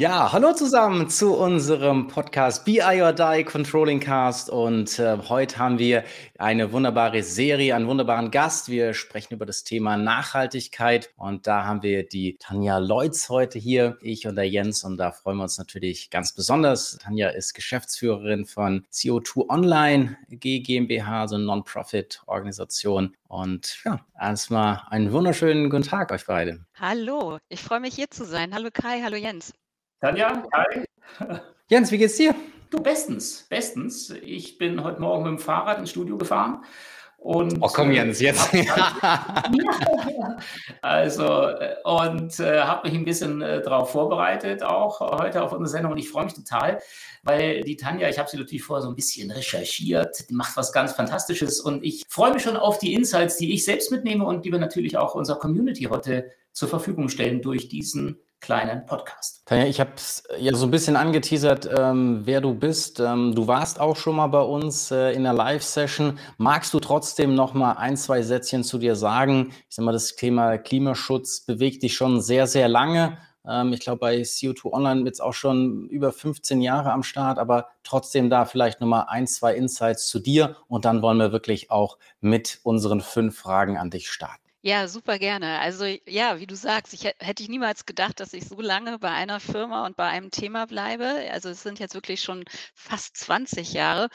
Ja, hallo zusammen zu unserem Podcast BI or Die Controlling Cast und äh, heute haben wir eine wunderbare Serie, einen wunderbaren Gast. Wir sprechen über das Thema Nachhaltigkeit und da haben wir die Tanja Leutz heute hier, ich und der Jens und da freuen wir uns natürlich ganz besonders. Tanja ist Geschäftsführerin von CO2 Online GmbH, so eine Non-Profit-Organisation und ja, erstmal einen wunderschönen guten Tag euch beide. Hallo, ich freue mich hier zu sein. Hallo Kai, hallo Jens. Tanja, hi. Jens, wie geht's dir? Du, bestens, bestens. Ich bin heute Morgen mit dem Fahrrad ins Studio gefahren. Und, oh, komm, Jens, jetzt. also, äh, und äh, habe mich ein bisschen äh, darauf vorbereitet, auch heute auf unsere Sendung. Und ich freue mich total, weil die Tanja, ich habe sie natürlich vorher so ein bisschen recherchiert, die macht was ganz Fantastisches. Und ich freue mich schon auf die Insights, die ich selbst mitnehme und die wir natürlich auch unserer Community heute zur Verfügung stellen durch diesen kleinen Podcast. Tanja, ich habe ja so ein bisschen angeteasert, ähm, wer du bist. Ähm, du warst auch schon mal bei uns äh, in der Live-Session. Magst du trotzdem noch mal ein, zwei Sätzchen zu dir sagen? Ich sag mal, das Thema Klimaschutz bewegt dich schon sehr, sehr lange. Ähm, ich glaube, bei CO2 Online jetzt auch schon über 15 Jahre am Start, aber trotzdem da vielleicht noch mal ein, zwei Insights zu dir und dann wollen wir wirklich auch mit unseren fünf Fragen an dich starten. Ja, super gerne. Also ja, wie du sagst, ich hätte ich niemals gedacht, dass ich so lange bei einer Firma und bei einem Thema bleibe. Also es sind jetzt wirklich schon fast 20 Jahre.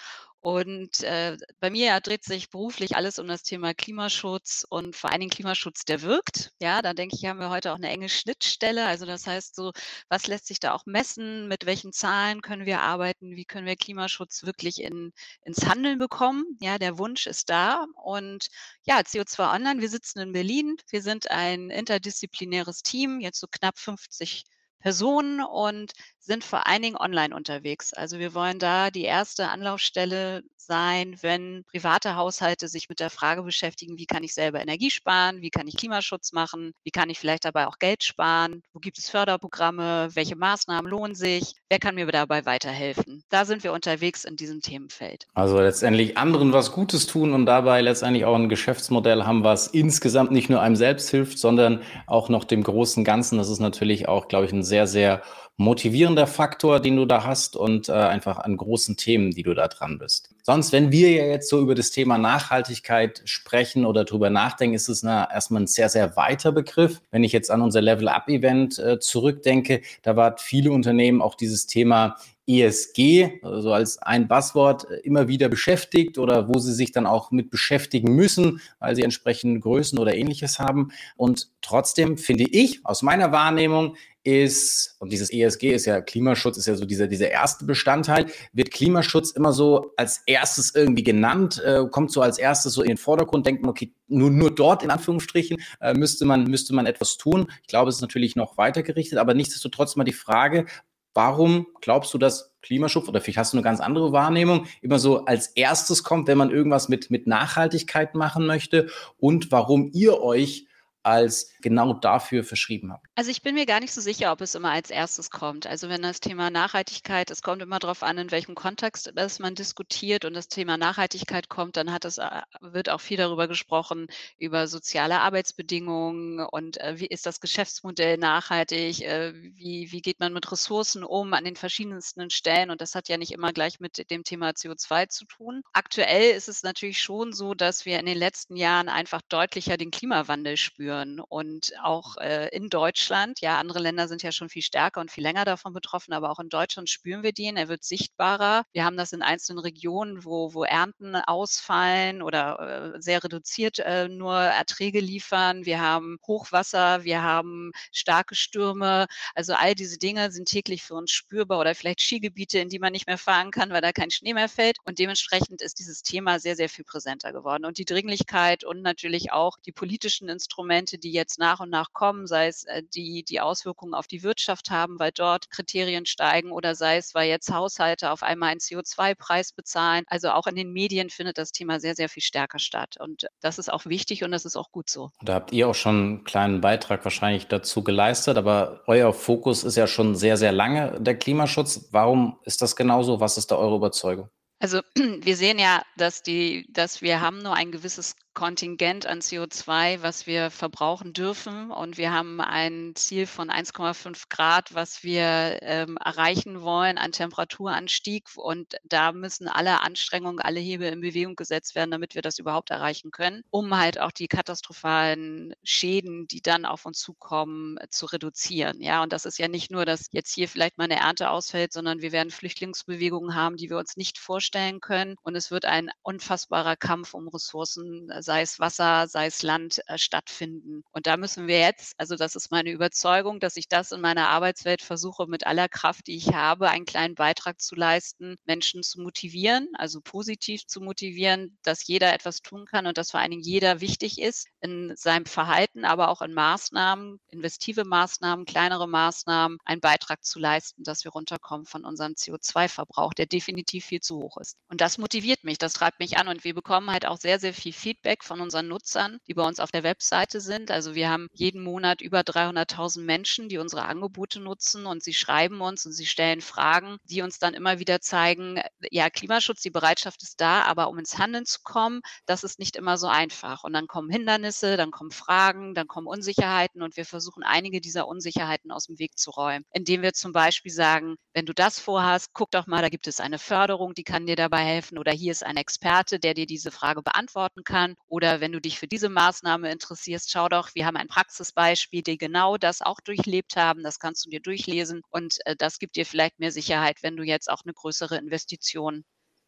Und äh, bei mir ja, dreht sich beruflich alles um das Thema Klimaschutz und vor allen Dingen Klimaschutz, der wirkt. Ja, da denke ich, haben wir heute auch eine enge Schnittstelle. Also das heißt so, was lässt sich da auch messen? Mit welchen Zahlen können wir arbeiten? Wie können wir Klimaschutz wirklich in, ins Handeln bekommen? Ja, der Wunsch ist da. Und ja, CO2 Online, wir sitzen in Berlin. Wir sind ein interdisziplinäres Team, jetzt so knapp 50 Personen und sind vor allen Dingen online unterwegs. Also wir wollen da die erste Anlaufstelle sein, wenn private Haushalte sich mit der Frage beschäftigen, wie kann ich selber Energie sparen, wie kann ich Klimaschutz machen, wie kann ich vielleicht dabei auch Geld sparen, wo gibt es Förderprogramme, welche Maßnahmen lohnen sich, wer kann mir dabei weiterhelfen. Da sind wir unterwegs in diesem Themenfeld. Also letztendlich anderen was Gutes tun und dabei letztendlich auch ein Geschäftsmodell haben, was insgesamt nicht nur einem selbst hilft, sondern auch noch dem großen Ganzen. Das ist natürlich auch, glaube ich, ein sehr, sehr motivierender Faktor, den du da hast und äh, einfach an großen Themen, die du da dran bist. Sonst, wenn wir ja jetzt so über das Thema Nachhaltigkeit sprechen oder drüber nachdenken, ist es eine, erstmal ein sehr, sehr weiter Begriff. Wenn ich jetzt an unser Level-Up-Event äh, zurückdenke, da war viele Unternehmen auch dieses Thema ESG, also als ein Buzzword, äh, immer wieder beschäftigt oder wo sie sich dann auch mit beschäftigen müssen, weil sie entsprechende Größen oder ähnliches haben. Und trotzdem finde ich aus meiner Wahrnehmung ist, und dieses ESG ist ja Klimaschutz, ist ja so dieser, dieser erste Bestandteil, wird Klimaschutz immer so als erstes irgendwie genannt, äh, kommt so als erstes so in den Vordergrund, denkt man, okay, nur, nur dort in Anführungsstrichen äh, müsste, man, müsste man etwas tun. Ich glaube, es ist natürlich noch weiter gerichtet, aber nichtsdestotrotz mal die Frage, warum glaubst du, dass Klimaschutz oder vielleicht hast du eine ganz andere Wahrnehmung, immer so als erstes kommt, wenn man irgendwas mit, mit Nachhaltigkeit machen möchte und warum ihr euch als genau dafür verschrieben habt? Also ich bin mir gar nicht so sicher, ob es immer als erstes kommt. Also wenn das Thema Nachhaltigkeit, es kommt immer darauf an, in welchem Kontext das man diskutiert und das Thema Nachhaltigkeit kommt, dann hat es, äh, wird auch viel darüber gesprochen, über soziale Arbeitsbedingungen und äh, wie ist das Geschäftsmodell nachhaltig, äh, wie, wie geht man mit Ressourcen um an den verschiedensten Stellen und das hat ja nicht immer gleich mit dem Thema CO2 zu tun. Aktuell ist es natürlich schon so, dass wir in den letzten Jahren einfach deutlicher den Klimawandel spüren spüren. Und auch äh, in Deutschland, ja, andere Länder sind ja schon viel stärker und viel länger davon betroffen, aber auch in Deutschland spüren wir den. Er wird sichtbarer. Wir haben das in einzelnen Regionen, wo, wo Ernten ausfallen oder äh, sehr reduziert äh, nur Erträge liefern. Wir haben Hochwasser, wir haben starke Stürme. Also all diese Dinge sind täglich für uns spürbar oder vielleicht Skigebiete, in die man nicht mehr fahren kann, weil da kein Schnee mehr fällt. Und dementsprechend ist dieses Thema sehr, sehr viel präsenter geworden. Und die Dringlichkeit und natürlich auch die politischen Instrumente, Instrumente, die jetzt nach und nach kommen, sei es äh, die die Auswirkungen auf die Wirtschaft haben, weil dort Kriterien steigen oder sei es, weil jetzt Haushalte auf einmal einen CO2-Preis bezahlen. Also auch in den Medien findet das Thema sehr, sehr viel stärker statt. Und das ist auch wichtig und das ist auch gut so. Da habt ihr auch schon einen kleinen Beitrag wahrscheinlich dazu geleistet, aber euer Fokus ist ja schon sehr, sehr lange der Klimaschutz. Warum ist das genauso? Was ist da eure Überzeugung? Also wir sehen ja, dass die, dass wir haben nur ein gewisses Kontingent an CO2, was wir verbrauchen dürfen. Und wir haben ein Ziel von 1,5 Grad, was wir ähm, erreichen wollen an Temperaturanstieg. Und da müssen alle Anstrengungen, alle Hebel in Bewegung gesetzt werden, damit wir das überhaupt erreichen können, um halt auch die katastrophalen Schäden, die dann auf uns zukommen, zu reduzieren. Ja, und das ist ja nicht nur, dass jetzt hier vielleicht mal eine Ernte ausfällt, sondern wir werden Flüchtlingsbewegungen haben, die wir uns nicht vorstellen können. Und es wird ein unfassbarer Kampf um Ressourcen sei es Wasser, sei es Land, äh, stattfinden. Und da müssen wir jetzt, also das ist meine Überzeugung, dass ich das in meiner Arbeitswelt versuche, mit aller Kraft, die ich habe, einen kleinen Beitrag zu leisten, Menschen zu motivieren, also positiv zu motivieren, dass jeder etwas tun kann und dass vor allen Dingen jeder wichtig ist in seinem Verhalten, aber auch in Maßnahmen, investive Maßnahmen, kleinere Maßnahmen, einen Beitrag zu leisten, dass wir runterkommen von unserem CO2-Verbrauch, der definitiv viel zu hoch ist. Und das motiviert mich, das treibt mich an und wir bekommen halt auch sehr, sehr viel Feedback Feedback von unseren Nutzern, die bei uns auf der Webseite sind. Also wir haben jeden Monat über 300.000 Menschen, die unsere Angebote nutzen und sie schreiben uns und sie stellen Fragen, die uns dann immer wieder zeigen, ja, Klimaschutz, die Bereitschaft ist da, aber um ins Handeln zu kommen, das ist nicht immer so einfach. Und dann kommen Hindernisse, dann kommen Fragen, dann kommen Unsicherheiten und wir versuchen einige dieser Unsicherheiten aus dem Weg zu räumen, indem wir zum Beispiel sagen, wenn du das vorhast, guck doch mal, da gibt es eine Förderung, die kann dir dabei helfen oder hier ist ein Experte, der dir diese Frage beantworten kann oder wenn du dich für diese Maßnahme interessierst, schau doch, wir haben ein Praxisbeispiel, die genau das auch durchlebt haben. Das kannst du dir durchlesen und äh, das gibt dir vielleicht mehr Sicherheit, wenn du jetzt auch eine größere Investition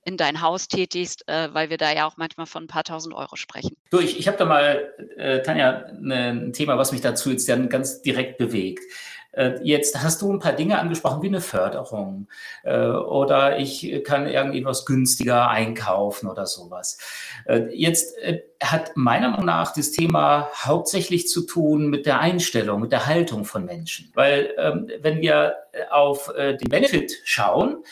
in dein Haus tätigst, äh, weil wir da ja auch manchmal von ein paar tausend Euro sprechen. Du, ich, ich habe da mal, äh, Tanja, ne, ein Thema, was mich dazu jetzt dann ganz direkt bewegt. Äh, jetzt hast du ein paar Dinge angesprochen, wie eine Förderung äh, oder ich kann irgendwie was günstiger einkaufen oder sowas. Äh, jetzt hat meiner Meinung nach das Thema hauptsächlich zu tun mit der Einstellung, mit der Haltung von Menschen. Weil ähm, wenn wir auf den Benefit schauen,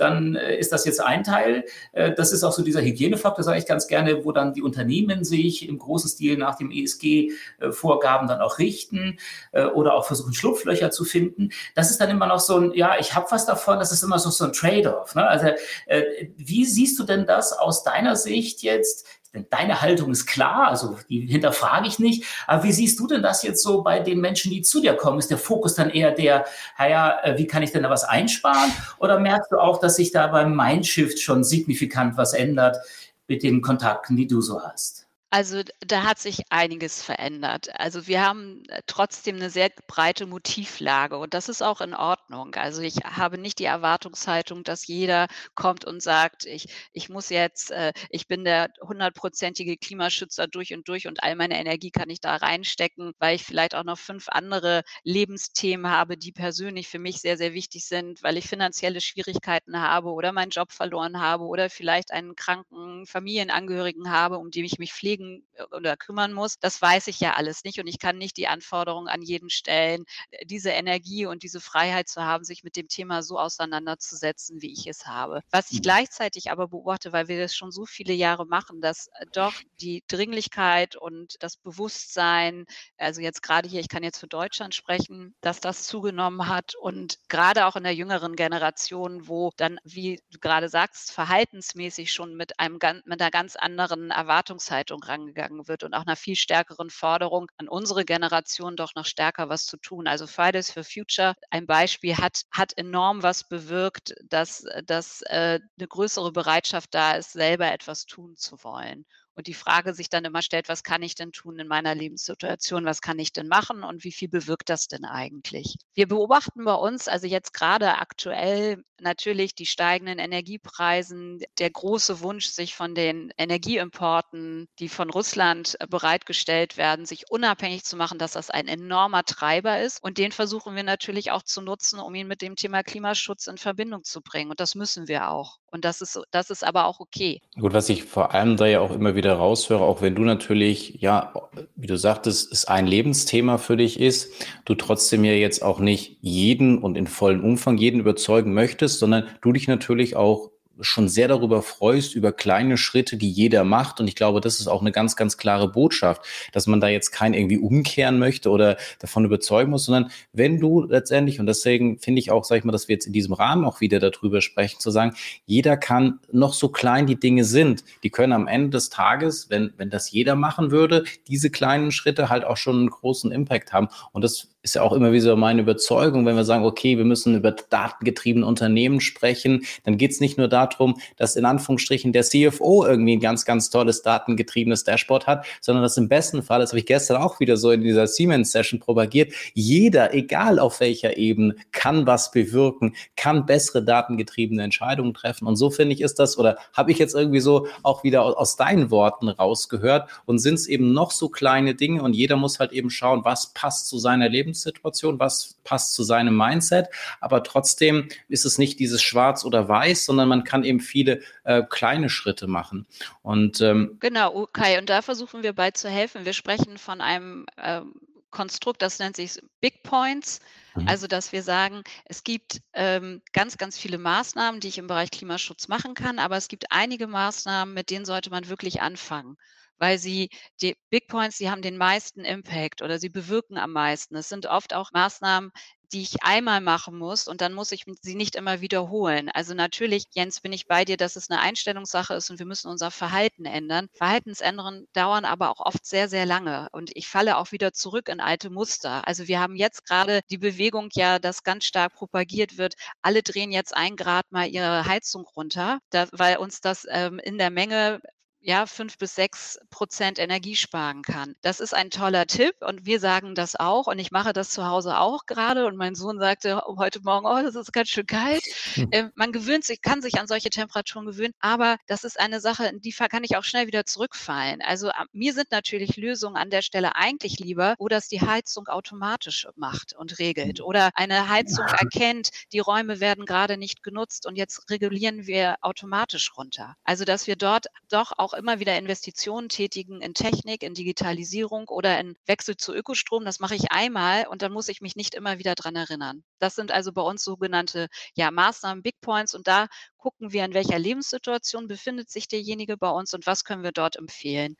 dann ist das jetzt ein Teil. Das ist auch so dieser Hygienefaktor, sage ich ganz gerne, wo dann die Unternehmen sich im großen Stil nach dem ESG-Vorgaben dann auch richten oder auch versuchen, Schlupflöcher zu finden. Das ist dann immer noch so ein, ja, ich habe was davon, das ist immer so, so ein Trade-off. Ne? Also äh, wie siehst du denn das aus deiner Sicht jetzt? Deine Haltung ist klar, also die hinterfrage ich nicht. Aber wie siehst du denn das jetzt so bei den Menschen, die zu dir kommen? Ist der Fokus dann eher der, naja, äh, wie kann ich denn da was einsparen? Oder merkst du auch, dass sich da beim Mindshift schon signifikant was ändert mit den Kontakten, die du so hast? Also da hat sich einiges verändert. Also wir haben äh, trotzdem eine sehr breite Motivlage und das ist auch in Ordnung. Also ich habe nicht die Erwartungshaltung, dass jeder kommt und sagt, ich, ich muss jetzt, äh, ich bin der hundertprozentige Klimaschützer durch und durch und all meine Energie kann ich da reinstecken, weil ich vielleicht auch noch fünf andere Lebensthemen habe, die persönlich für mich sehr, sehr wichtig sind, weil ich finanzielle Schwierigkeiten habe oder meinen Job verloren habe oder vielleicht einen kranken Familienangehörigen habe, um den ich mich pflege pflegen äh, oder kümmern muss. Das weiß ich ja alles nicht und ich kann nicht die Anforderungen an jeden stellen, äh, diese Energie und diese Freiheit zu haben, sich mit dem Thema so auseinanderzusetzen, wie ich es habe. Was ich mhm. gleichzeitig aber beobachte, weil wir das schon so viele Jahre machen, dass äh, doch die Dringlichkeit und das Bewusstsein, also jetzt gerade hier, ich kann jetzt für Deutschland sprechen, dass das zugenommen hat und gerade auch in der jüngeren Generation, wo dann, wie du gerade sagst, verhaltensmäßig schon mit einem mit einer ganz anderen Erwartungshaltung rangegangen wird und auch einer viel stärkeren Forderung an unsere Generation doch noch stärker was zu tun. Also Fridays for Future, ein Beispiel, hat, hat enorm was bewirkt, dass, dass äh, eine größere Bereitschaft da ist, selber etwas tun zu wollen und die Frage sich dann immer stellt, was kann ich denn tun in meiner Lebenssituation, was kann ich denn machen und wie viel bewirkt das denn eigentlich? Wir beobachten bei uns, also jetzt gerade aktuell natürlich die steigenden Energiepreisen, der große Wunsch, sich von den Energieimporten, die von Russland äh, bereitgestellt werden, sich unabhängig zu machen, dass das ein enormer Treiber ist. Und den versuchen wir natürlich auch zu nutzen, um ihn mit dem Thema Klimaschutz in Verbindung zu bringen. Und das müssen wir auch. Und das ist, das ist aber auch okay. Gut, was ich vor allem da ja auch immer wieder raushöre, auch wenn du natürlich, ja, wie du sagtest, es ein Lebensthema für dich ist, du trotzdem ja jetzt auch nicht jeden und in vollem Umfang jeden überzeugen möchtest, sondern du dich natürlich auch schon sehr darüber freust, über kleine Schritte, die jeder macht. Und ich glaube, das ist auch eine ganz, ganz klare Botschaft, dass man da jetzt kein irgendwie umkehren möchte oder davon überzeugen muss, sondern wenn du letztendlich, und deswegen finde ich auch, sag ich mal, dass wir jetzt in diesem Rahmen auch wieder darüber sprechen, zu sagen, jeder kann noch so klein die Dinge sind, die können am Ende des Tages, wenn, wenn das jeder machen würde, diese kleinen Schritte halt auch schon einen großen Impact haben. Und das ist ja auch immer wieder meine Überzeugung, wenn wir sagen, okay, wir müssen über datengetriebene Unternehmen sprechen, dann geht es nicht nur darum, dass in Anführungsstrichen der CFO irgendwie ein ganz, ganz tolles datengetriebenes Dashboard hat, sondern dass im besten Fall, das habe ich gestern auch wieder so in dieser Siemens-Session propagiert, jeder, egal auf welcher Ebene, kann was bewirken, kann bessere datengetriebene Entscheidungen treffen. Und so finde ich, ist das, oder habe ich jetzt irgendwie so auch wieder aus deinen Worten rausgehört und sind es eben noch so kleine Dinge und jeder muss halt eben schauen, was passt zu seiner Lebens Lebenssituation, was passt zu seinem Mindset. Aber trotzdem ist es nicht dieses Schwarz oder Weiß, sondern man kann eben viele äh, kleine Schritte machen. Und ähm, genau, okay. Und da versuchen wir bei zu helfen. Wir sprechen von einem ähm, Konstrukt, das nennt sich Big Points. Mhm. Also, dass wir sagen, es gibt ähm, ganz, ganz viele Maßnahmen, die ich im Bereich Klimaschutz machen kann, aber es gibt einige Maßnahmen, mit denen sollte man wirklich anfangen weil sie die Big Points, die haben den meisten Impact oder sie bewirken am meisten. Es sind oft auch Maßnahmen, die ich einmal machen muss und dann muss ich sie nicht immer wiederholen. Also natürlich, Jens, bin ich bei dir, dass es eine Einstellungssache ist und wir müssen unser Verhalten ändern. Verhaltensänderungen dauern aber auch oft sehr, sehr lange und ich falle auch wieder zurück in alte Muster. Also wir haben jetzt gerade die Bewegung ja, dass ganz stark propagiert wird, alle drehen jetzt ein Grad mal ihre Heizung runter, da, weil uns das ähm, in der Menge ja, fünf bis sechs Prozent Energie sparen kann. Das ist ein toller Tipp und wir sagen das auch und ich mache das zu Hause auch gerade und mein Sohn sagte heute Morgen, oh, das ist ganz schön kalt. Hm. Man gewöhnt sich, kann sich an solche Temperaturen gewöhnen, aber das ist eine Sache, in die kann ich auch schnell wieder zurückfallen. Also mir sind natürlich Lösungen an der Stelle eigentlich lieber, wo das die Heizung automatisch macht und regelt hm. oder eine Heizung erkennt, die Räume werden gerade nicht genutzt und jetzt regulieren wir automatisch runter. Also dass wir dort doch auch immer wieder Investitionen tätigen in Technik, in Digitalisierung oder in Wechsel zu Ökostrom. Das mache ich einmal und dann muss ich mich nicht immer wieder dran erinnern. Das sind also bei uns sogenannte ja, Maßnahmen, Big Points und da gucken wir, in welcher Lebenssituation befindet sich derjenige bei uns und was können wir dort empfehlen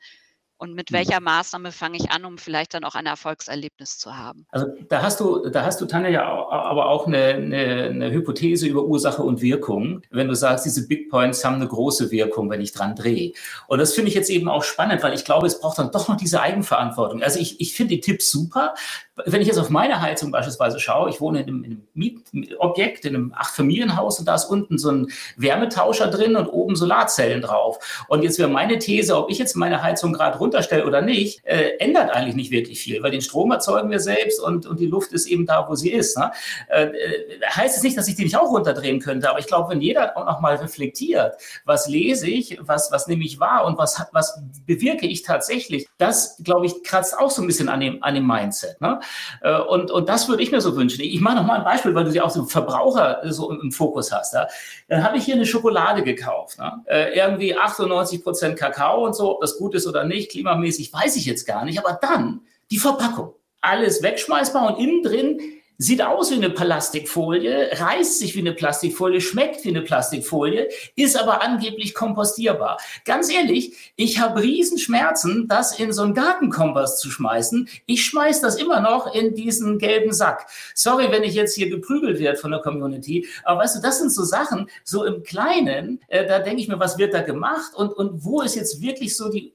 und mit mhm. welcher Maßnahme fange ich an, um vielleicht dann auch ein Erfolgserlebnis zu haben. Also da hast du, da hast du, Tanja, ja aber auch eine, eine, eine, Hypothese über Ursache und Wirkung, wenn du sagst, diese Big Points haben eine große Wirkung, wenn ich dran drehe. Und das finde ich jetzt eben auch spannend, weil ich glaube, es braucht dann doch noch diese Eigenverantwortung. Also ich, ich finde die Tipps super. Wenn ich jetzt auf meine Heizung beispielsweise schaue, ich wohne in einem, in einem Mietobjekt, in einem Achtfamilienhaus und da ist unten so ein Wärmetauscher drin und oben Solarzellen drauf. Und jetzt wäre meine These, ob ich jetzt meine Heizung gerade runter runterstelle oder nicht, äh, ändert eigentlich nicht wirklich viel, weil den Strom erzeugen wir selbst und, und die Luft ist eben da, wo sie ist. Ne? Äh, äh heißt es nicht, dass ich die nicht auch runterdrehen könnte, aber ich glaube, wenn jeder auch noch mal reflektiert, was lese ich, was, was nehme ich wahr und was, was bewirke ich tatsächlich, das, glaube ich, kratzt auch so ein bisschen an dem, an dem Mindset. Ne? Äh, und, und das würde ich mir so wünschen. Ich mache noch mal ein Beispiel, weil du sie auch so Verbraucher so im, im Fokus hast. Ja? Dann habe ich hier eine Schokolade gekauft. Ne? Äh, irgendwie 98 Prozent Kakao und so, ob das gut ist oder nicht, klimamäßig, weiß ich jetzt gar nicht. Aber dann die Verpackung. Alles wegschmeißbar und innen drin sieht aus wie eine Plastikfolie, reißt sich wie eine Plastikfolie, schmeckt wie eine Plastikfolie, ist aber angeblich kompostierbar. Ganz ehrlich, ich habe Riesenschmerzen, das in so einen Gartenkompost zu schmeißen. Ich schmeiß das immer noch in diesen gelben Sack. Sorry, wenn ich jetzt hier geprügelt werde von der Community, aber weißt du, das sind so Sachen, so im Kleinen, äh, da denke ich mir, was wird da gemacht und, und wo ist jetzt wirklich so die,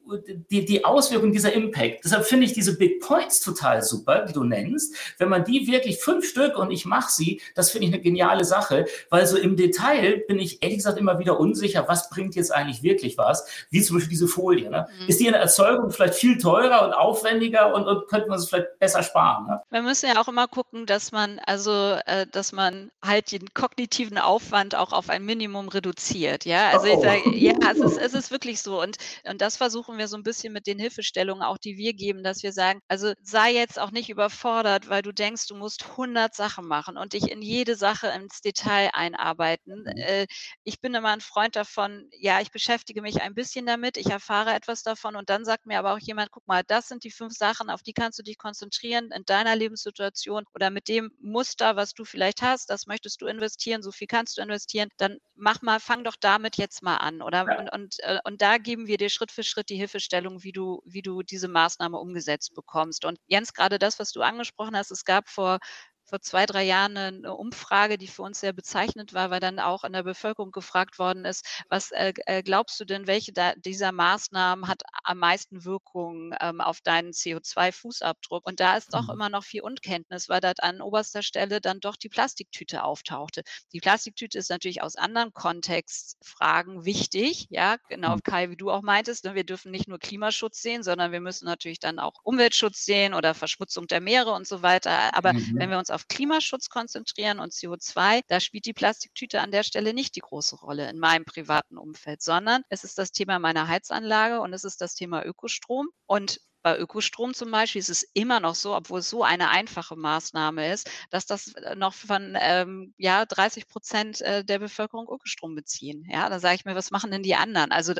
die, die Auswirkung dieser Impact? Deshalb finde ich diese Big Points total super, die du nennst. Wenn man die wirklich fünf Stück und ich mache sie, das finde ich eine geniale Sache, weil so im Detail bin ich ehrlich gesagt immer wieder unsicher, was bringt jetzt eigentlich wirklich was, wie zum Beispiel diese Folie. Ne? Mhm. Ist die in der Erzeugung vielleicht viel teurer und aufwendiger und, und könnte man es vielleicht besser sparen? Ne? Wir müssen ja auch immer gucken, dass man also, äh, dass man halt den kognitiven Aufwand auch auf ein Minimum reduziert. Ja, also oh. ich sage, ja, es ist, es ist wirklich so und, und das versuchen wir so ein bisschen mit den Hilfestellungen auch, die wir geben, dass wir sagen, also sei jetzt auch nicht überfordert, weil du denkst, du musst 100 Sachen machen und dich in jede Sache ins Detail einarbeiten. Mhm. Äh, ich bin immer ein Freund davon, ja, ich beschäftige mich ein bisschen damit, ich erfahre etwas davon und dann sagt mir aber auch jemand, guck mal, das sind die fünf Sachen, auf die kannst du dich konzentrieren in deiner Lebenssituation oder mit dem Muster, was du vielleicht hast, das möchtest du investieren, so viel kannst du investieren, dann mach mal, fang doch damit jetzt mal an. Oder ja. und, und, äh, und da geben wir dir Schritt für Schritt die Hilfestellung, wie du, wie du diese Maßnahme umgesetzt bekommst. Und Jens, gerade das, was du angesprochen hast, es gab vor vor zwei, drei Jahren eine Umfrage, die für uns sehr bezeichnend war, weil dann auch in der Bevölkerung gefragt worden ist, was äh, äh glaubst du denn, welche da, dieser Maßnahmen hat am meisten Wirkung ähm, auf deinen CO2-Fußabdruck? Und da ist doch mhm. immer noch viel Unkenntnis, weil dort an oberster Stelle dann doch die Plastiktüte auftauchte. Die Plastiktüte ist natürlich aus anderen Kontextfragen wichtig, ja, genau, mhm. Kai, wie du auch meintest, ne? wir dürfen nicht nur Klimaschutz sehen, sondern wir müssen natürlich dann auch Umweltschutz sehen oder Verschmutzung der Meere und so weiter. Aber mhm. wenn wir uns auf Klimaschutz konzentrieren und CO2, da spielt die Plastiktüte an der Stelle nicht die große Rolle in meinem privaten Umfeld, sondern es ist das Thema meiner Heizanlage und es ist das Thema Ökostrom. Und bei Ökostrom zum Beispiel ist es immer noch so, obwohl es so eine einfache Maßnahme ist, dass das äh, noch von ähm, ja, 30 Prozent äh, der Bevölkerung Ökostrom beziehen. Ja, da sage ich mir, was machen denn die anderen? Also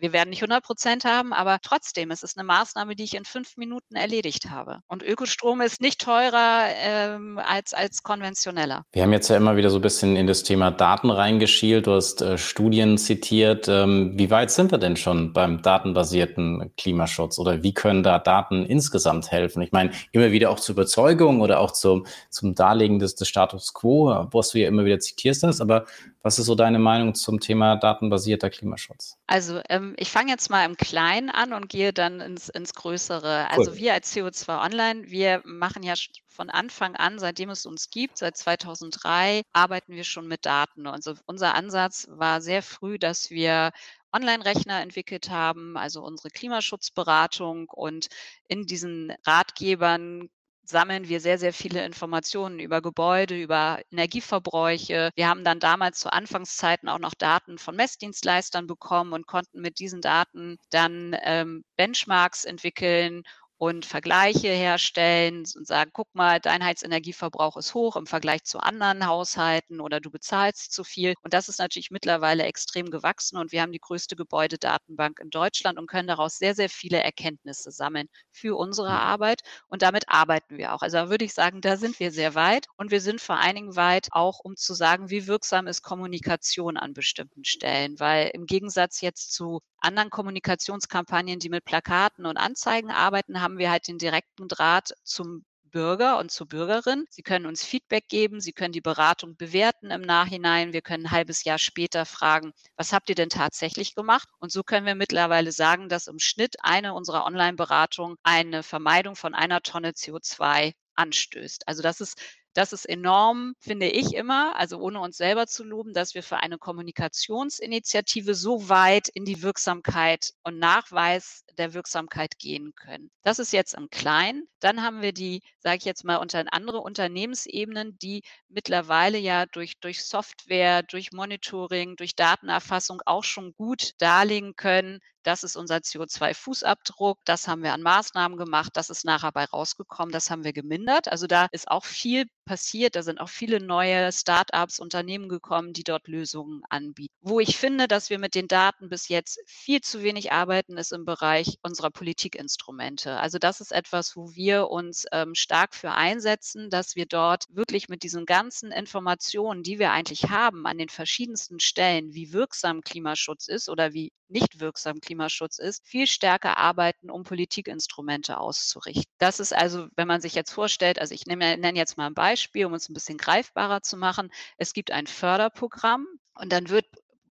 wir werden nicht 100 Prozent haben, aber trotzdem ist es eine Maßnahme, die ich in fünf Minuten erledigt habe. Und Ökostrom ist nicht teurer ähm, als, als konventioneller. Wir haben jetzt ja immer wieder so ein bisschen in das Thema Daten reingeschielt. Du hast äh, Studien zitiert. Ähm, wie weit sind wir denn schon beim datenbasierten Klimaschutz oder wie können da Daten insgesamt helfen? Ich meine, immer wieder auch zur Überzeugung oder auch zum, zum Darlegen des, des Status quo, was du ja immer wieder zitierst. Aber was ist so deine Meinung zum Thema datenbasierter Klimaschutz? Also ähm, ich fange jetzt mal im Kleinen an und gehe dann ins, ins Größere. Also cool. wir als CO2 Online, wir machen ja von Anfang an, seitdem es uns gibt, seit 2003, arbeiten wir schon mit Daten. Also unser Ansatz war sehr früh, dass wir Online-Rechner entwickelt haben, also unsere Klimaschutzberatung und in diesen Ratgebern sammeln wir sehr, sehr viele Informationen über Gebäude, über Energieverbräuche. Wir haben dann damals zu Anfangszeiten auch noch Daten von Messdienstleistern bekommen und konnten mit diesen Daten dann ähm, Benchmarks entwickeln und Vergleiche herstellen und sagen, guck mal, dein Heizenergieverbrauch ist hoch im Vergleich zu anderen Haushalten oder du bezahlst zu viel. Und das ist natürlich mittlerweile extrem gewachsen und wir haben die größte Gebäudedatenbank in Deutschland und können daraus sehr, sehr viele Erkenntnisse sammeln für unsere mhm. Arbeit und damit arbeiten wir auch. Also da würde ich sagen, da sind wir sehr weit und wir sind vor allen Dingen weit auch, um zu sagen, wie wirksam ist Kommunikation an bestimmten Stellen, weil im Gegensatz jetzt zu anderen Kommunikationskampagnen, die mit Plakaten und Anzeigen arbeiten, haben wir halt den direkten Draht zum Bürger und zur Bürgerin. Sie können uns Feedback geben, Sie können die Beratung bewerten im Nachhinein. Wir können ein halbes Jahr später fragen, was habt ihr denn tatsächlich gemacht? Und so können wir mittlerweile sagen, dass im Schnitt eine unserer Online-Beratungen eine Vermeidung von einer Tonne CO2 anstößt. Also das ist das ist enorm, finde ich immer, also ohne uns selber zu loben, dass wir für eine Kommunikationsinitiative so weit in die Wirksamkeit und Nachweis der Wirksamkeit gehen können. Das ist jetzt im Kleinen. Dann haben wir die, sage ich jetzt mal, unter andere Unternehmensebenen, die mittlerweile ja durch, durch Software, durch Monitoring, durch Datenerfassung auch schon gut darlegen können, das ist unser CO2-Fußabdruck, das haben wir an Maßnahmen gemacht, das ist nachher bei rausgekommen, das haben wir gemindert. Also da ist auch viel passiert, da sind auch viele neue Start-ups, Unternehmen gekommen, die dort Lösungen anbieten. Wo ich finde, dass wir mit den Daten bis jetzt viel zu wenig arbeiten, ist im Bereich unserer Politikinstrumente. Also das ist etwas, wo wir uns ähm, stark für einsetzen, dass wir dort wirklich mit diesen ganzen Informationen, die wir eigentlich haben an den verschiedensten Stellen, wie wirksam Klimaschutz ist oder wie nicht wirksam Klimaschutz ist, viel stärker arbeiten, um Politikinstrumente auszurichten. Das ist also, wenn man sich jetzt vorstellt, also ich nenne, nenne jetzt mal ein Beispiel, um es ein bisschen greifbarer zu machen. Es gibt ein Förderprogramm und dann wird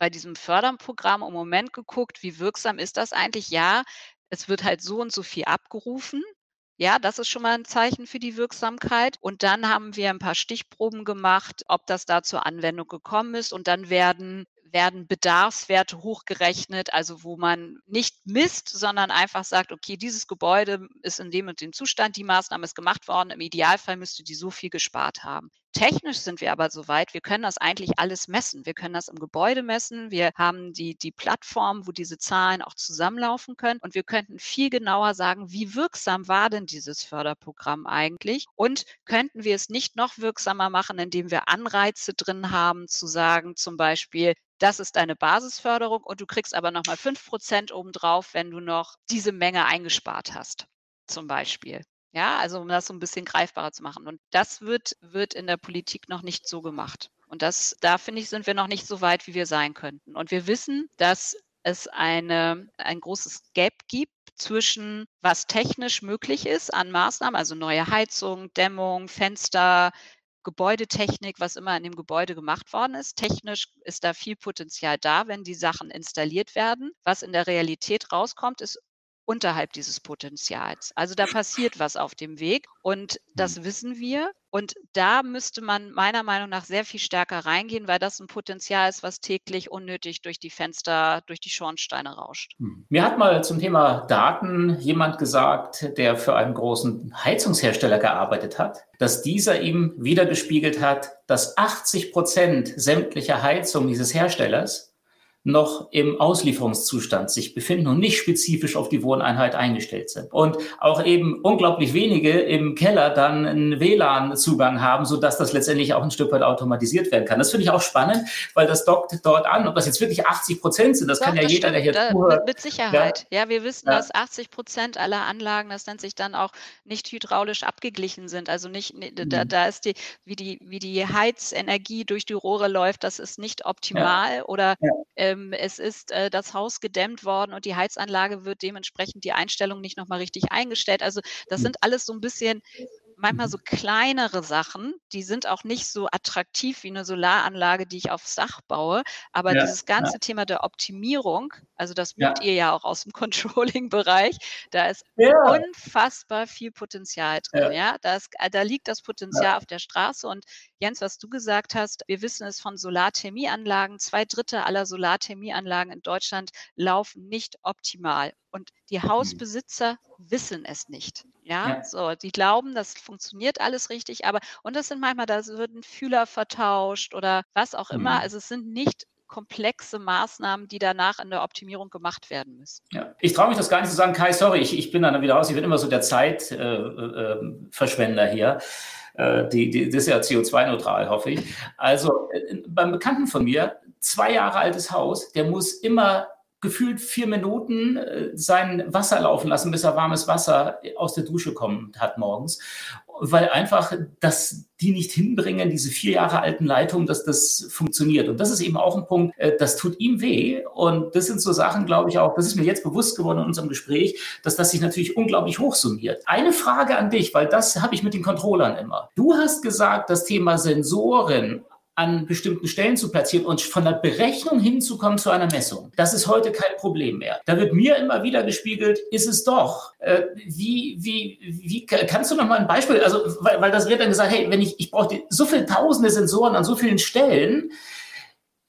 bei diesem Förderprogramm im Moment geguckt, wie wirksam ist das eigentlich? Ja, es wird halt so und so viel abgerufen. Ja, das ist schon mal ein Zeichen für die Wirksamkeit. Und dann haben wir ein paar Stichproben gemacht, ob das da zur Anwendung gekommen ist. Und dann werden werden Bedarfswerte hochgerechnet, also wo man nicht misst, sondern einfach sagt, okay, dieses Gebäude ist in dem und dem Zustand, die Maßnahme ist gemacht worden, im Idealfall müsste die so viel gespart haben. Technisch sind wir aber so weit, wir können das eigentlich alles messen. Wir können das im Gebäude messen. Wir haben die, die Plattform, wo diese Zahlen auch zusammenlaufen können. Und wir könnten viel genauer sagen, wie wirksam war denn dieses Förderprogramm eigentlich? Und könnten wir es nicht noch wirksamer machen, indem wir Anreize drin haben, zu sagen, zum Beispiel, das ist deine Basisförderung und du kriegst aber nochmal 5% obendrauf, wenn du noch diese Menge eingespart hast, zum Beispiel. Ja, also um das so ein bisschen greifbarer zu machen. Und das wird, wird in der Politik noch nicht so gemacht. Und das, da finde ich, sind wir noch nicht so weit, wie wir sein könnten. Und wir wissen, dass es eine, ein großes Gap gibt zwischen was technisch möglich ist an Maßnahmen, also neue Heizung, Dämmung, Fenster, Gebäudetechnik, was immer in dem Gebäude gemacht worden ist. Technisch ist da viel Potenzial da, wenn die Sachen installiert werden. Was in der Realität rauskommt, ist unterhalb dieses Potenzials. Also da passiert was auf dem Weg und das mhm. wissen wir. Und da müsste man meiner Meinung nach sehr viel stärker reingehen, weil das ein Potenzial ist, was täglich unnötig durch die Fenster, durch die Schornsteine rauscht. Hm. Mir hat mal zum Thema Daten jemand gesagt, der für einen großen Heizungshersteller gearbeitet hat, dass dieser ihm wiedergespiegelt hat, dass 80 Prozent sämtlicher Heizungen dieses Herstellers noch im Auslieferungszustand sich befinden und nicht spezifisch auf die Wohneinheit eingestellt sind. Und auch eben unglaublich wenige im Keller dann einen WLAN-Zugang haben, sodass das letztendlich auch ein Stück weit automatisiert werden kann. Das finde ich auch spannend, weil das dockt dort an. Ob das jetzt wirklich 80 Prozent sind, das Doch, kann ja das jeder, stimmt. der hier zuhört. Mit Sicherheit. Ja, ja wir wissen, ja. dass 80 Prozent aller Anlagen, das nennt sich dann auch nicht hydraulisch abgeglichen sind. Also nicht, da, mhm. da ist die, wie die, wie die Heizenergie durch die Rohre läuft, das ist nicht optimal ja. oder äh, ähm, es ist äh, das Haus gedämmt worden und die Heizanlage wird dementsprechend die Einstellung nicht nochmal richtig eingestellt. Also das hm. sind alles so ein bisschen manchmal so kleinere Sachen, die sind auch nicht so attraktiv wie eine Solaranlage, die ich aufs Dach baue. Aber ja, dieses ganze ja. Thema der Optimierung, also das ja. ihr ja auch aus dem Controlling-Bereich, da ist unfassbar viel Potenzial drin. Ja, da, ist, äh, da liegt das Potenzial auf der Straße. Und Jens, was du gesagt hast, wir wissen es von Solarthermieanlagen. Zwei Drittel aller Solarthermieanlagen in Deutschland laufen nicht optimal. Und die mhm. Hausbesitzer wissen es nicht. Ja, ja, so, die glauben, das funktioniert alles richtig, aber, und das sind manchmal, da würden Fühler vertauscht oder was auch immer. Mhm. Also es sind nicht komplexe Maßnahmen, die danach in der Optimierung gemacht werden müssen. Ja. Ich traue mich das gar nicht zu sagen, Kai, sorry, ich, ich bin dann wieder raus, ich bin immer so der Zeitverschwender äh, äh, hier. Äh, die, die, das ist ja CO2-neutral, hoffe ich. Also äh, beim Bekannten von mir, zwei Jahre altes Haus, der muss immer gefühlt vier Minuten äh, sein Wasser laufen lassen, bis er warmes Wasser aus der Dusche kommen hat morgens. Weil einfach das die nicht hinbringen, diese vier Jahre alten Leitungen, dass das funktioniert. Und das ist eben auch ein Punkt, äh, das tut ihm weh. Und das sind so Sachen, glaube ich auch, das ist mir jetzt bewusst geworden in unserem Gespräch, dass das sich natürlich unglaublich hochsummiert. Eine Frage an dich, weil das habe ich mit den Controllern immer. Du hast gesagt, das Thema Sensoren an bestimmten Stellen zu platzieren und von der Berechnung hinzukommen zu einer Messung. Das ist heute kein Problem mehr. Da wird mir immer wieder gespiegelt, ist es doch. Äh, wie, wie, wie kannst du noch mal ein Beispiel, also, weil, weil das wird dann gesagt, hey, wenn ich, ich brauche so viele tausende Sensoren an so vielen Stellen,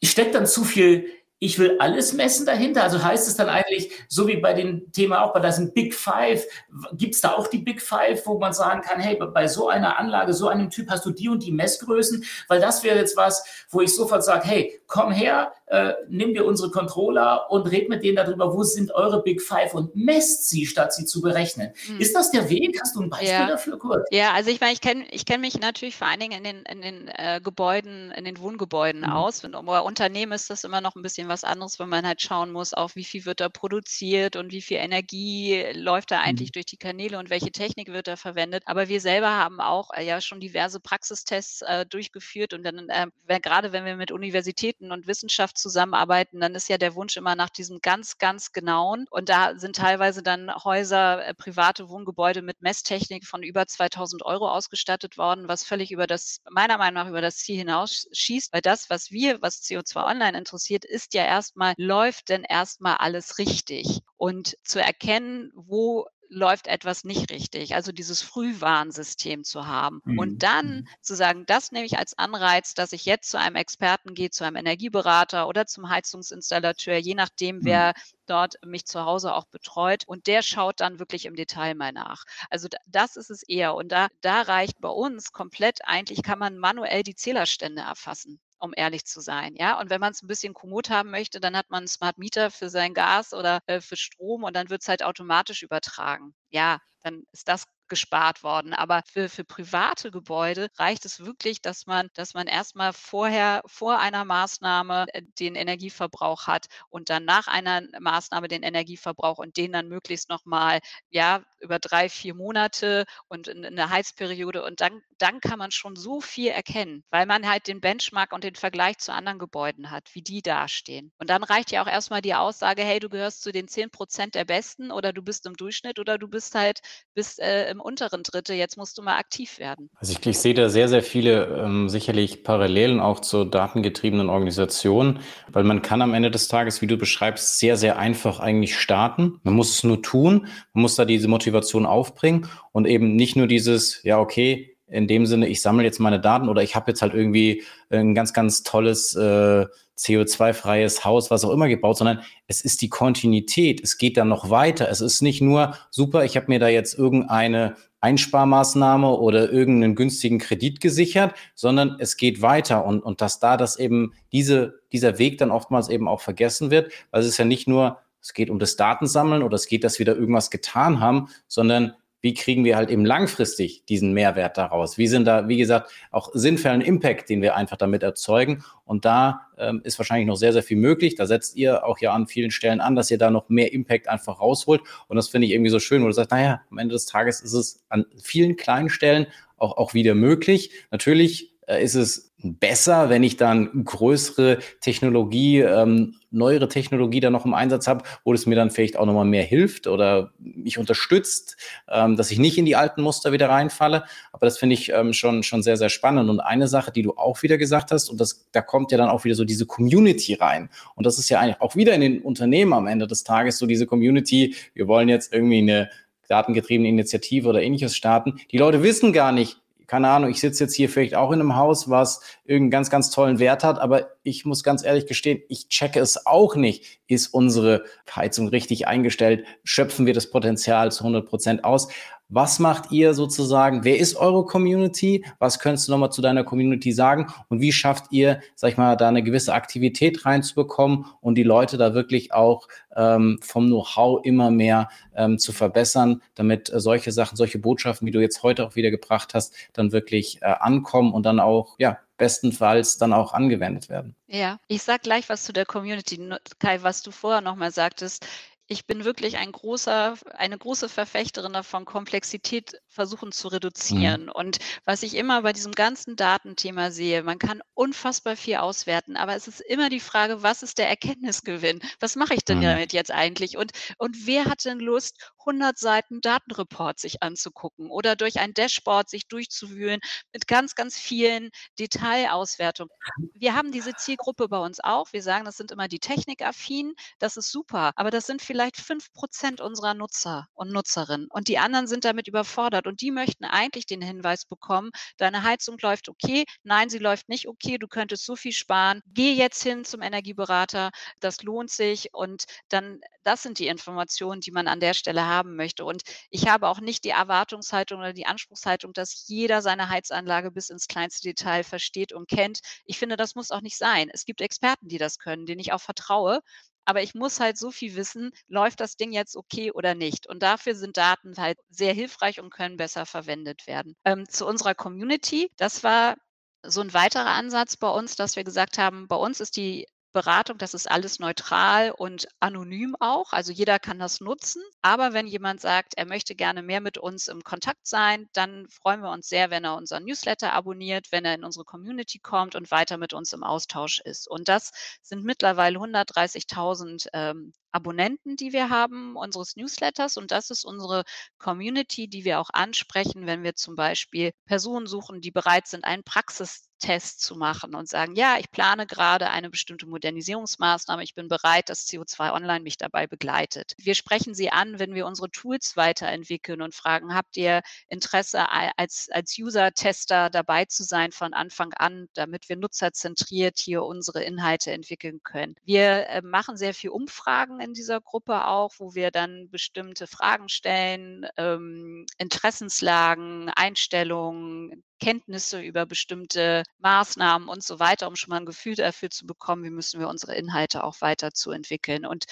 steckt dann zu viel ich will alles messen dahinter. Also heißt es dann eigentlich, so wie bei dem Thema auch bei diesem Big Five, gibt es da auch die Big Five, wo man sagen kann, hey, bei so einer Anlage, so einem Typ hast du die und die Messgrößen, weil das wäre jetzt was, wo ich sofort sage, hey, komm her, äh, nimm dir unsere Controller und red mit denen darüber, wo sind eure Big Five und messt sie, statt sie zu berechnen. Mhm. Ist das der Weg? Hast du ein Beispiel ja. dafür, Kurt? Ja, also ich meine, ich kenne ich kenn mich natürlich vor allen Dingen in den, in den äh, Gebäuden, in den Wohngebäuden mhm. aus. Wenn, bei Unternehmen ist das immer noch ein bisschen was anderes, wenn man halt schauen muss, auch wie viel wird da produziert und wie viel Energie läuft da eigentlich mhm. durch die Kanäle und welche Technik wird da verwendet. Aber wir selber haben auch äh, ja schon diverse Praxistests äh, durchgeführt und dann, äh, gerade wenn wir mit Universitäten und Wissenschaft zusammenarbeiten, dann ist ja der Wunsch immer nach diesem ganz, ganz genauen. Und da sind teilweise dann Häuser, äh, private Wohngebäude mit Messtechnik von über 2000 Euro ausgestattet worden, was völlig über das, meiner Meinung nach, über das Ziel hinaus schießt, weil das, was wir, was CO2 Online interessiert, ist ja erstmal, läuft denn erstmal alles richtig? Und zu erkennen, wo läuft etwas nicht richtig. Also dieses Frühwarnsystem zu haben. Mhm. Und dann mhm. zu sagen, das nehme ich als Anreiz, dass ich jetzt zu einem Experten gehe, zu einem Energieberater oder zum Heizungsinstallateur, je nachdem, mhm. wer dort mich zu Hause auch betreut. Und der schaut dann wirklich im Detail mal nach. Also das ist es eher. Und da, da reicht bei uns komplett, eigentlich kann man manuell die Zählerstände erfassen um ehrlich zu sein. Ja, und wenn man es ein bisschen kommod haben möchte, dann hat man einen Smart Meter für sein Gas oder äh, für Strom und dann wird es halt automatisch übertragen. Ja, dann ist das gespart worden. Aber für, für private Gebäude reicht es wirklich, dass man, dass man erstmal vorher, vor einer Maßnahme äh, den Energieverbrauch hat und dann nach einer Maßnahme den Energieverbrauch und den dann möglichst nochmal, ja, über drei, vier Monate und in, in der Heizperiode. Und dann, dann kann man schon so viel erkennen, weil man halt den Benchmark und den Vergleich zu anderen Gebäuden hat, wie die dastehen. Und dann reicht ja auch erstmal die Aussage, hey, du gehörst zu den 10 Prozent der Besten oder du bist im Durchschnitt oder du bist halt bist, äh, im unteren Drittel, jetzt musst du mal aktiv werden. Also ich, ich sehe da sehr, sehr viele ähm, sicherlich Parallelen auch zur datengetriebenen Organisation, weil man kann am Ende des Tages, wie du beschreibst, sehr, sehr einfach eigentlich starten. Man muss es nur tun, man muss da diese Motivation aufbringen und eben nicht nur dieses, ja, okay, in dem Sinne, ich sammle jetzt meine Daten oder ich habe jetzt halt irgendwie ein ganz, ganz tolles äh, CO2-freies Haus, was auch immer gebaut, sondern es ist die Kontinuität. Es geht dann noch weiter. Es ist nicht nur super, ich habe mir da jetzt irgendeine Einsparmaßnahme oder irgendeinen günstigen Kredit gesichert, sondern es geht weiter und, und dass da das eben diese, dieser Weg dann oftmals eben auch vergessen wird, weil es ist ja nicht nur, es geht um das Datensammeln oder es geht, dass wir da irgendwas getan haben, sondern wie kriegen wir halt eben langfristig diesen Mehrwert daraus? Wie sind da, wie gesagt, auch sinnvollen Impact, den wir einfach damit erzeugen? Und da ähm, ist wahrscheinlich noch sehr, sehr viel möglich. Da setzt ihr auch ja an vielen Stellen an, dass ihr da noch mehr Impact einfach rausholt. Und das finde ich irgendwie so schön, wo du sagst, naja, am Ende des Tages ist es an vielen kleinen Stellen auch, auch wieder möglich. Natürlich äh, ist es besser, wenn ich dann größere Technologie, ähm, neuere Technologie da noch im Einsatz habe, wo es mir dann vielleicht auch nochmal mehr hilft oder mich unterstützt, ähm, dass ich nicht in die alten Muster wieder reinfalle. Aber das finde ich ähm, schon, schon sehr, sehr spannend. Und eine Sache, die du auch wieder gesagt hast, und das, da kommt ja dann auch wieder so diese Community rein. Und das ist ja eigentlich auch wieder in den Unternehmen am Ende des Tages so diese Community. Wir wollen jetzt irgendwie eine datengetriebene Initiative oder ähnliches starten. Die Leute wissen gar nicht, keine Ahnung, ich sitze jetzt hier vielleicht auch in einem Haus, was irgendeinen ganz, ganz tollen Wert hat, aber ich muss ganz ehrlich gestehen, ich checke es auch nicht. Ist unsere Heizung richtig eingestellt? Schöpfen wir das Potenzial zu 100 Prozent aus? Was macht ihr sozusagen? Wer ist eure Community? Was könntest du nochmal zu deiner Community sagen? Und wie schafft ihr, sag ich mal, da eine gewisse Aktivität reinzubekommen und die Leute da wirklich auch ähm, vom Know-how immer mehr ähm, zu verbessern, damit äh, solche Sachen, solche Botschaften, wie du jetzt heute auch wieder gebracht hast, dann wirklich äh, ankommen und dann auch, ja, bestenfalls dann auch angewendet werden. Ja, ich sage gleich was zu der Community. Kai, was du vorher nochmal sagtest, ich bin wirklich ein großer, eine große Verfechterin davon, Komplexität versuchen zu reduzieren. Mhm. Und was ich immer bei diesem ganzen Datenthema sehe, man kann unfassbar viel auswerten, aber es ist immer die Frage, was ist der Erkenntnisgewinn? Was mache ich denn mhm. damit jetzt eigentlich? Und, und wer hat denn Lust, 100 Seiten Datenreport sich anzugucken oder durch ein Dashboard sich durchzuwühlen mit ganz, ganz vielen Detailauswertungen? Wir haben diese Zielgruppe bei uns auch. Wir sagen, das sind immer die Technikaffinen. Das ist super, aber das sind vielleicht fünf Prozent unserer Nutzer und Nutzerinnen. Und die anderen sind damit überfordert. Und die möchten eigentlich den Hinweis bekommen, deine Heizung läuft okay, nein, sie läuft nicht okay, du könntest so viel sparen, geh jetzt hin zum Energieberater, das lohnt sich. Und dann, das sind die Informationen, die man an der Stelle haben möchte und ich habe auch nicht die Erwartungshaltung oder die Anspruchshaltung, dass jeder seine Heizanlage bis ins kleinste Detail versteht und kennt. Ich finde, das muss auch nicht sein. Es gibt Experten, die das können, denen ich auch vertraue aber ich muss halt so viel wissen, läuft das Ding jetzt okay oder nicht. Und dafür sind Daten halt sehr hilfreich und können besser verwendet werden. Ähm, zu unserer Community, das war so ein weiterer Ansatz bei uns, dass wir gesagt haben, bei uns ist die Beratung, das ist alles neutral und anonym auch. Also jeder kann das nutzen. Aber wenn jemand sagt, er möchte gerne mehr mit uns im Kontakt sein, dann freuen wir uns sehr, wenn er unseren Newsletter abonniert, wenn er in unsere Community kommt und weiter mit uns im Austausch ist. Und das sind mittlerweile 130.000 ähm, Abonnenten, die wir haben, unseres Newsletters. Und das ist unsere Community, die wir auch ansprechen, wenn wir zum Beispiel Personen suchen, die bereit sind, einen Praxis Test zu machen und sagen, ja, ich plane gerade eine bestimmte Modernisierungsmaßnahme, ich bin bereit, dass CO2 Online mich dabei begleitet. Wir sprechen sie an, wenn wir unsere Tools weiterentwickeln und fragen, habt ihr Interesse als, als User-Tester dabei zu sein von Anfang an, damit wir nutzerzentriert hier unsere Inhalte entwickeln können. Wir äh, machen sehr viel Umfragen in dieser Gruppe auch, wo wir dann bestimmte Fragen stellen, ähm, Interessenslagen, Einstellungen, Kenntnisse über bestimmte Maßnahmen und so weiter, um schon mal ein Gefühl dafür zu bekommen, wie müssen wir unsere Inhalte auch weiter zu entwickeln. Und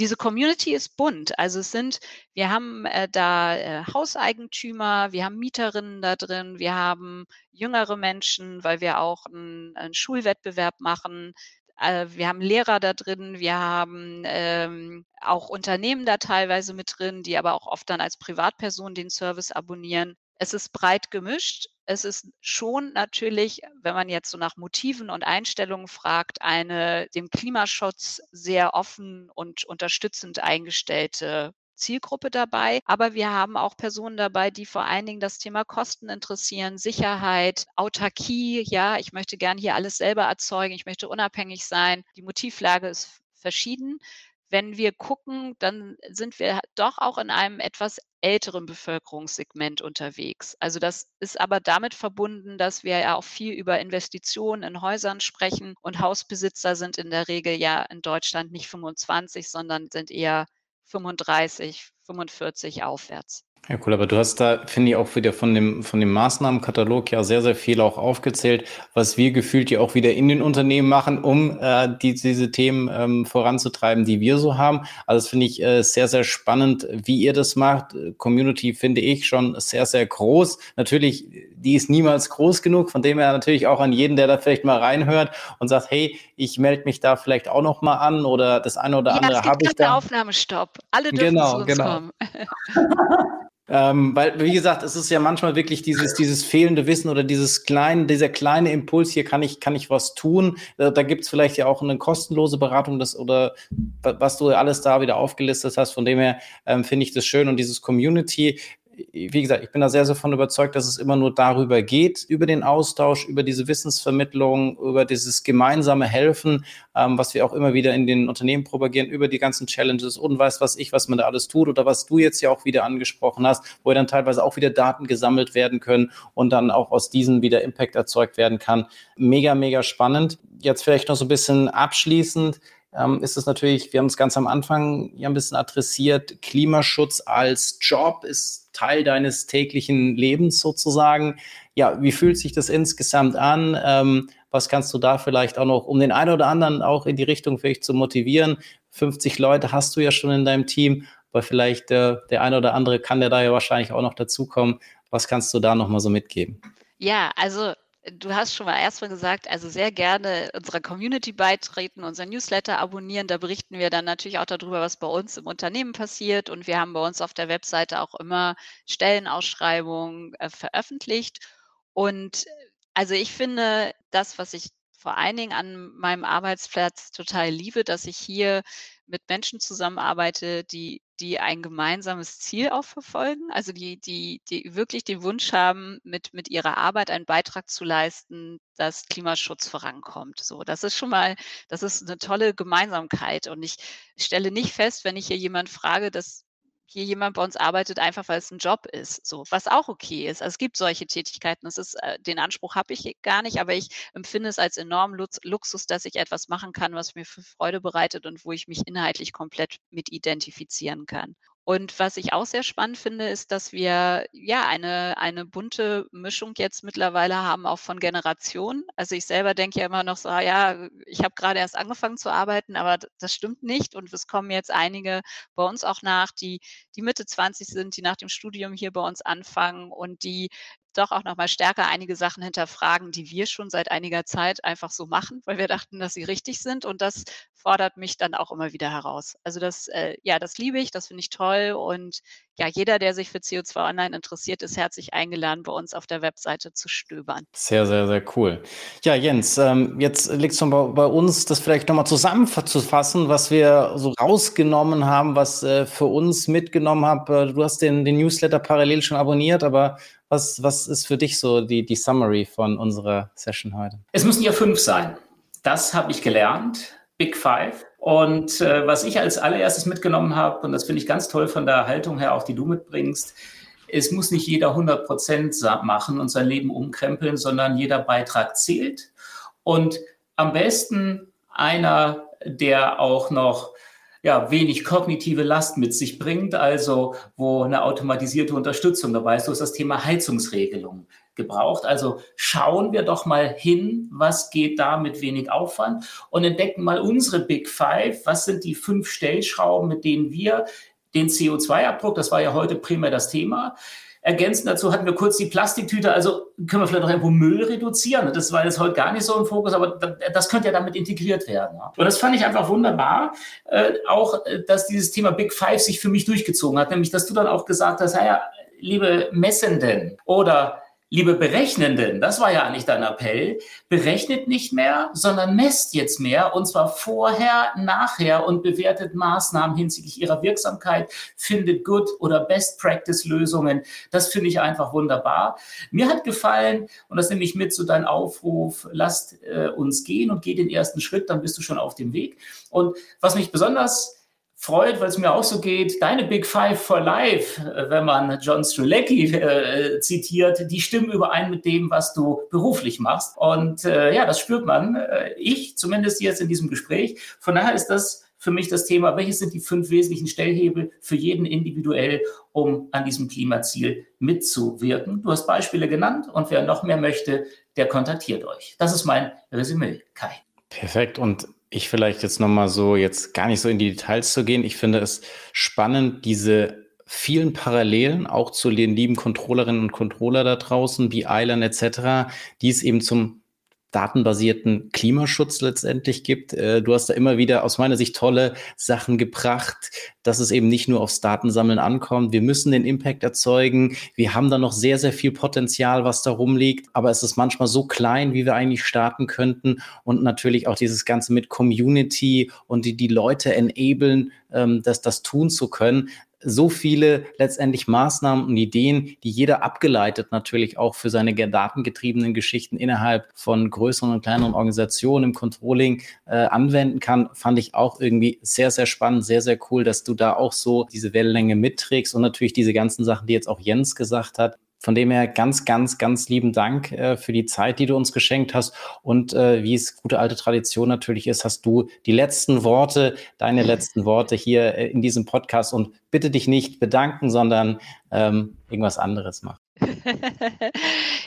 diese Community ist bunt. Also es sind, wir haben äh, da äh, Hauseigentümer, wir haben Mieterinnen da drin, wir haben jüngere Menschen, weil wir auch einen, einen Schulwettbewerb machen. Äh, wir haben Lehrer da drin, wir haben ähm, auch Unternehmen da teilweise mit drin, die aber auch oft dann als Privatperson den Service abonnieren. Es ist breit gemischt. Es ist schon natürlich, wenn man jetzt so nach Motiven und Einstellungen fragt, eine dem Klimaschutz sehr offen und unterstützend eingestellte Zielgruppe dabei. Aber wir haben auch Personen dabei, die vor allen Dingen das Thema Kosten interessieren, Sicherheit, Autarkie. Ja, ich möchte gerne hier alles selber erzeugen. Ich möchte unabhängig sein. Die Motivlage ist verschieden. Wenn wir gucken, dann sind wir doch auch in einem etwas älteren Bevölkerungssegment unterwegs. Also das ist aber damit verbunden, dass wir ja auch viel über Investitionen in Häusern sprechen und Hausbesitzer sind in der Regel ja in Deutschland nicht 25, sondern sind eher 35, 45 aufwärts. Ja, cool, aber du hast da, finde ich, auch wieder von dem, von dem Maßnahmenkatalog ja sehr, sehr viel auch aufgezählt, was wir gefühlt ja auch wieder in den Unternehmen machen, um äh, die, diese Themen ähm, voranzutreiben, die wir so haben. Also das finde ich äh, sehr, sehr spannend, wie ihr das macht. Community finde ich schon sehr, sehr groß. Natürlich, die ist niemals groß genug, von dem her natürlich auch an jeden, der da vielleicht mal reinhört und sagt, hey, ich melde mich da vielleicht auch noch mal an oder das eine oder andere ja, habe ich da. Aufnahmestopp. Alle dürfen genau, zu uns genau. kommen. Ähm, weil, wie gesagt, es ist ja manchmal wirklich dieses, dieses fehlende Wissen oder dieses kleine, dieser kleine Impuls, hier kann ich, kann ich was tun. Da, da gibt es vielleicht ja auch eine kostenlose Beratung das, oder was du alles da wieder aufgelistet hast. Von dem her ähm, finde ich das schön und dieses Community wie gesagt, ich bin da sehr, sehr von überzeugt, dass es immer nur darüber geht, über den Austausch, über diese Wissensvermittlung, über dieses gemeinsame Helfen, ähm, was wir auch immer wieder in den Unternehmen propagieren, über die ganzen Challenges und weiß was ich, was man da alles tut oder was du jetzt ja auch wieder angesprochen hast, wo dann teilweise auch wieder Daten gesammelt werden können und dann auch aus diesen wieder Impact erzeugt werden kann. Mega, mega spannend. Jetzt vielleicht noch so ein bisschen abschließend ähm, ist es natürlich, wir haben es ganz am Anfang ja ein bisschen adressiert, Klimaschutz als Job ist Teil deines täglichen Lebens sozusagen. Ja, wie fühlt sich das insgesamt an? Ähm, was kannst du da vielleicht auch noch, um den einen oder anderen auch in die Richtung vielleicht zu motivieren? 50 Leute hast du ja schon in deinem Team, aber vielleicht äh, der eine oder andere kann der da ja wahrscheinlich auch noch dazukommen. Was kannst du da noch mal so mitgeben? Ja, also Du hast schon mal erstmal gesagt, also sehr gerne unserer Community beitreten, unser Newsletter abonnieren. Da berichten wir dann natürlich auch darüber, was bei uns im Unternehmen passiert. Und wir haben bei uns auf der Webseite auch immer Stellenausschreibungen äh, veröffentlicht. Und also ich finde, das, was ich vor allen Dingen an meinem Arbeitsplatz total liebe, dass ich hier mit Menschen zusammenarbeite, die, die ein gemeinsames Ziel auch verfolgen, also die, die, die wirklich den Wunsch haben, mit, mit ihrer Arbeit einen Beitrag zu leisten, dass Klimaschutz vorankommt. So, das ist schon mal, das ist eine tolle Gemeinsamkeit. Und ich stelle nicht fest, wenn ich hier jemand frage, dass hier jemand bei uns arbeitet, einfach weil es ein Job ist, so, was auch okay ist. Also es gibt solche Tätigkeiten. Das ist, äh, den Anspruch habe ich gar nicht, aber ich empfinde es als enormen Luxus, dass ich etwas machen kann, was mir für Freude bereitet und wo ich mich inhaltlich komplett mit identifizieren kann. Und was ich auch sehr spannend finde, ist, dass wir ja eine, eine bunte Mischung jetzt mittlerweile haben, auch von Generationen. Also ich selber denke ja immer noch so, ah ja, ich habe gerade erst angefangen zu arbeiten, aber das stimmt nicht. Und es kommen jetzt einige bei uns auch nach, die, die Mitte 20 sind, die nach dem Studium hier bei uns anfangen und die doch auch nochmal stärker einige Sachen hinterfragen, die wir schon seit einiger Zeit einfach so machen, weil wir dachten, dass sie richtig sind. Und das fordert mich dann auch immer wieder heraus. Also das, äh, ja, das liebe ich, das finde ich toll. Und ja, jeder, der sich für CO2 Online interessiert, ist herzlich eingeladen, bei uns auf der Webseite zu stöbern. Sehr, sehr, sehr cool. Ja, Jens, ähm, jetzt liegt es bei, bei uns, das vielleicht nochmal zusammenzufassen, was wir so rausgenommen haben, was äh, für uns mitgenommen habe. Du hast den, den Newsletter parallel schon abonniert, aber was, was ist für dich so die, die Summary von unserer Session heute? Es müssen ja fünf sein. Das habe ich gelernt. Big Five. Und äh, was ich als allererstes mitgenommen habe, und das finde ich ganz toll von der Haltung her, auch die du mitbringst, es muss nicht jeder 100 Prozent machen und sein Leben umkrempeln, sondern jeder Beitrag zählt. Und am besten einer, der auch noch ja, wenig kognitive Last mit sich bringt, also wo eine automatisierte Unterstützung dabei ist. So ist das Thema Heizungsregelung gebraucht. Also schauen wir doch mal hin, was geht da mit wenig Aufwand und entdecken mal unsere Big Five. Was sind die fünf Stellschrauben, mit denen wir den CO2-Abdruck, das war ja heute primär das Thema, Ergänzend dazu hatten wir kurz die Plastiktüte, also können wir vielleicht noch irgendwo Müll reduzieren. Das war jetzt heute gar nicht so im Fokus, aber das könnte ja damit integriert werden. Und das fand ich einfach wunderbar, äh, auch, äh, dass dieses Thema Big Five sich für mich durchgezogen hat, nämlich, dass du dann auch gesagt hast, ja, liebe Messenden oder Liebe Berechnenden, das war ja eigentlich dein Appell, berechnet nicht mehr, sondern messt jetzt mehr und zwar vorher, nachher und bewertet Maßnahmen hinsichtlich ihrer Wirksamkeit, findet Good oder Best Practice Lösungen. Das finde ich einfach wunderbar. Mir hat gefallen, und das nehme ich mit zu deinem Aufruf, lasst äh, uns gehen und geh den ersten Schritt, dann bist du schon auf dem Weg. Und was mich besonders freut, weil es mir auch so geht, deine Big Five for Life, äh, wenn man John Strilecki äh, zitiert, die stimmen überein mit dem, was du beruflich machst. Und äh, ja, das spürt man. Äh, ich zumindest jetzt in diesem Gespräch. Von daher ist das für mich das Thema, welches sind die fünf wesentlichen Stellhebel für jeden individuell, um an diesem Klimaziel mitzuwirken. Du hast Beispiele genannt und wer noch mehr möchte, der kontaktiert euch. Das ist mein Resümee, Kai. Perfekt. Und ich vielleicht jetzt nochmal so, jetzt gar nicht so in die Details zu gehen. Ich finde es spannend, diese vielen Parallelen auch zu den lieben Controllerinnen und Controller da draußen, wie Island etc., die es eben zum datenbasierten Klimaschutz letztendlich gibt. Äh, du hast da immer wieder aus meiner Sicht tolle Sachen gebracht, dass es eben nicht nur aufs Datensammeln ankommt. Wir müssen den Impact erzeugen. Wir haben da noch sehr, sehr viel Potenzial, was da rumliegt. Aber es ist manchmal so klein, wie wir eigentlich starten könnten. Und natürlich auch dieses Ganze mit Community und die, die Leute enablen, ähm, das, das tun zu können so viele letztendlich Maßnahmen und Ideen, die jeder abgeleitet natürlich auch für seine datengetriebenen Geschichten innerhalb von größeren und kleineren Organisationen im Controlling äh, anwenden kann, fand ich auch irgendwie sehr, sehr spannend, sehr, sehr cool, dass du da auch so diese Wellenlänge mitträgst und natürlich diese ganzen Sachen, die jetzt auch Jens gesagt hat, von dem her ganz, ganz, ganz lieben Dank äh, für die Zeit, die du uns geschenkt hast. Und äh, wie es gute alte Tradition natürlich ist, hast du die letzten Worte, deine letzten Worte hier äh, in diesem Podcast. Und bitte dich nicht bedanken, sondern ähm, irgendwas anderes machen.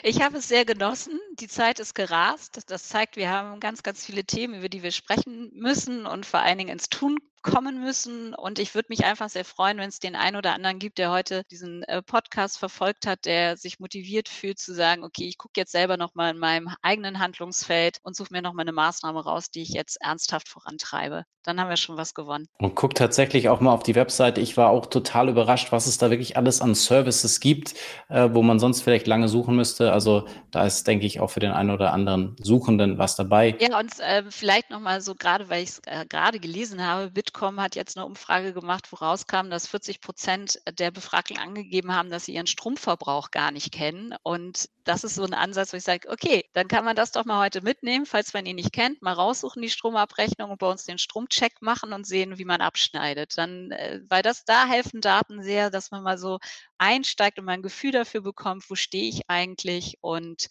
ich habe es sehr genossen. Die Zeit ist gerast. Das zeigt, wir haben ganz, ganz viele Themen, über die wir sprechen müssen und vor allen Dingen ins Tun kommen müssen. Und ich würde mich einfach sehr freuen, wenn es den einen oder anderen gibt, der heute diesen äh, Podcast verfolgt hat, der sich motiviert fühlt zu sagen, okay, ich gucke jetzt selber nochmal in meinem eigenen Handlungsfeld und suche mir nochmal eine Maßnahme raus, die ich jetzt ernsthaft vorantreibe. Dann haben wir schon was gewonnen. Und guck tatsächlich auch mal auf die Webseite. Ich war auch total überrascht, was es da wirklich alles an Services gibt, äh, wo man sonst vielleicht lange suchen müsste. Also da ist, denke ich, auch für den einen oder anderen Suchenden was dabei. Ja, und äh, vielleicht nochmal so, gerade weil ich es äh, gerade gelesen habe, Bitcoin Bitkom hat jetzt eine Umfrage gemacht, wo rauskam, dass 40 Prozent der Befragten angegeben haben, dass sie ihren Stromverbrauch gar nicht kennen. Und das ist so ein Ansatz, wo ich sage, okay, dann kann man das doch mal heute mitnehmen, falls man ihn nicht kennt, mal raussuchen die Stromabrechnung und bei uns den Stromcheck machen und sehen, wie man abschneidet. Dann, weil das da helfen Daten sehr, dass man mal so einsteigt und mal ein Gefühl dafür bekommt, wo stehe ich eigentlich und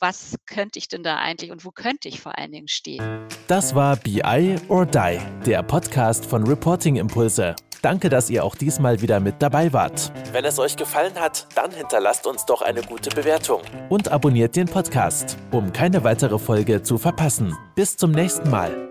was könnte ich denn da eigentlich und wo könnte ich vor allen Dingen stehen. Das war BI or Die, der Podcast von Reporting Impulse. Danke, dass ihr auch diesmal wieder mit dabei wart. Wenn es euch gefallen hat, dann hinterlasst uns doch eine gute Bewertung. Und abonniert den Podcast, um keine weitere Folge zu verpassen. Bis zum nächsten Mal.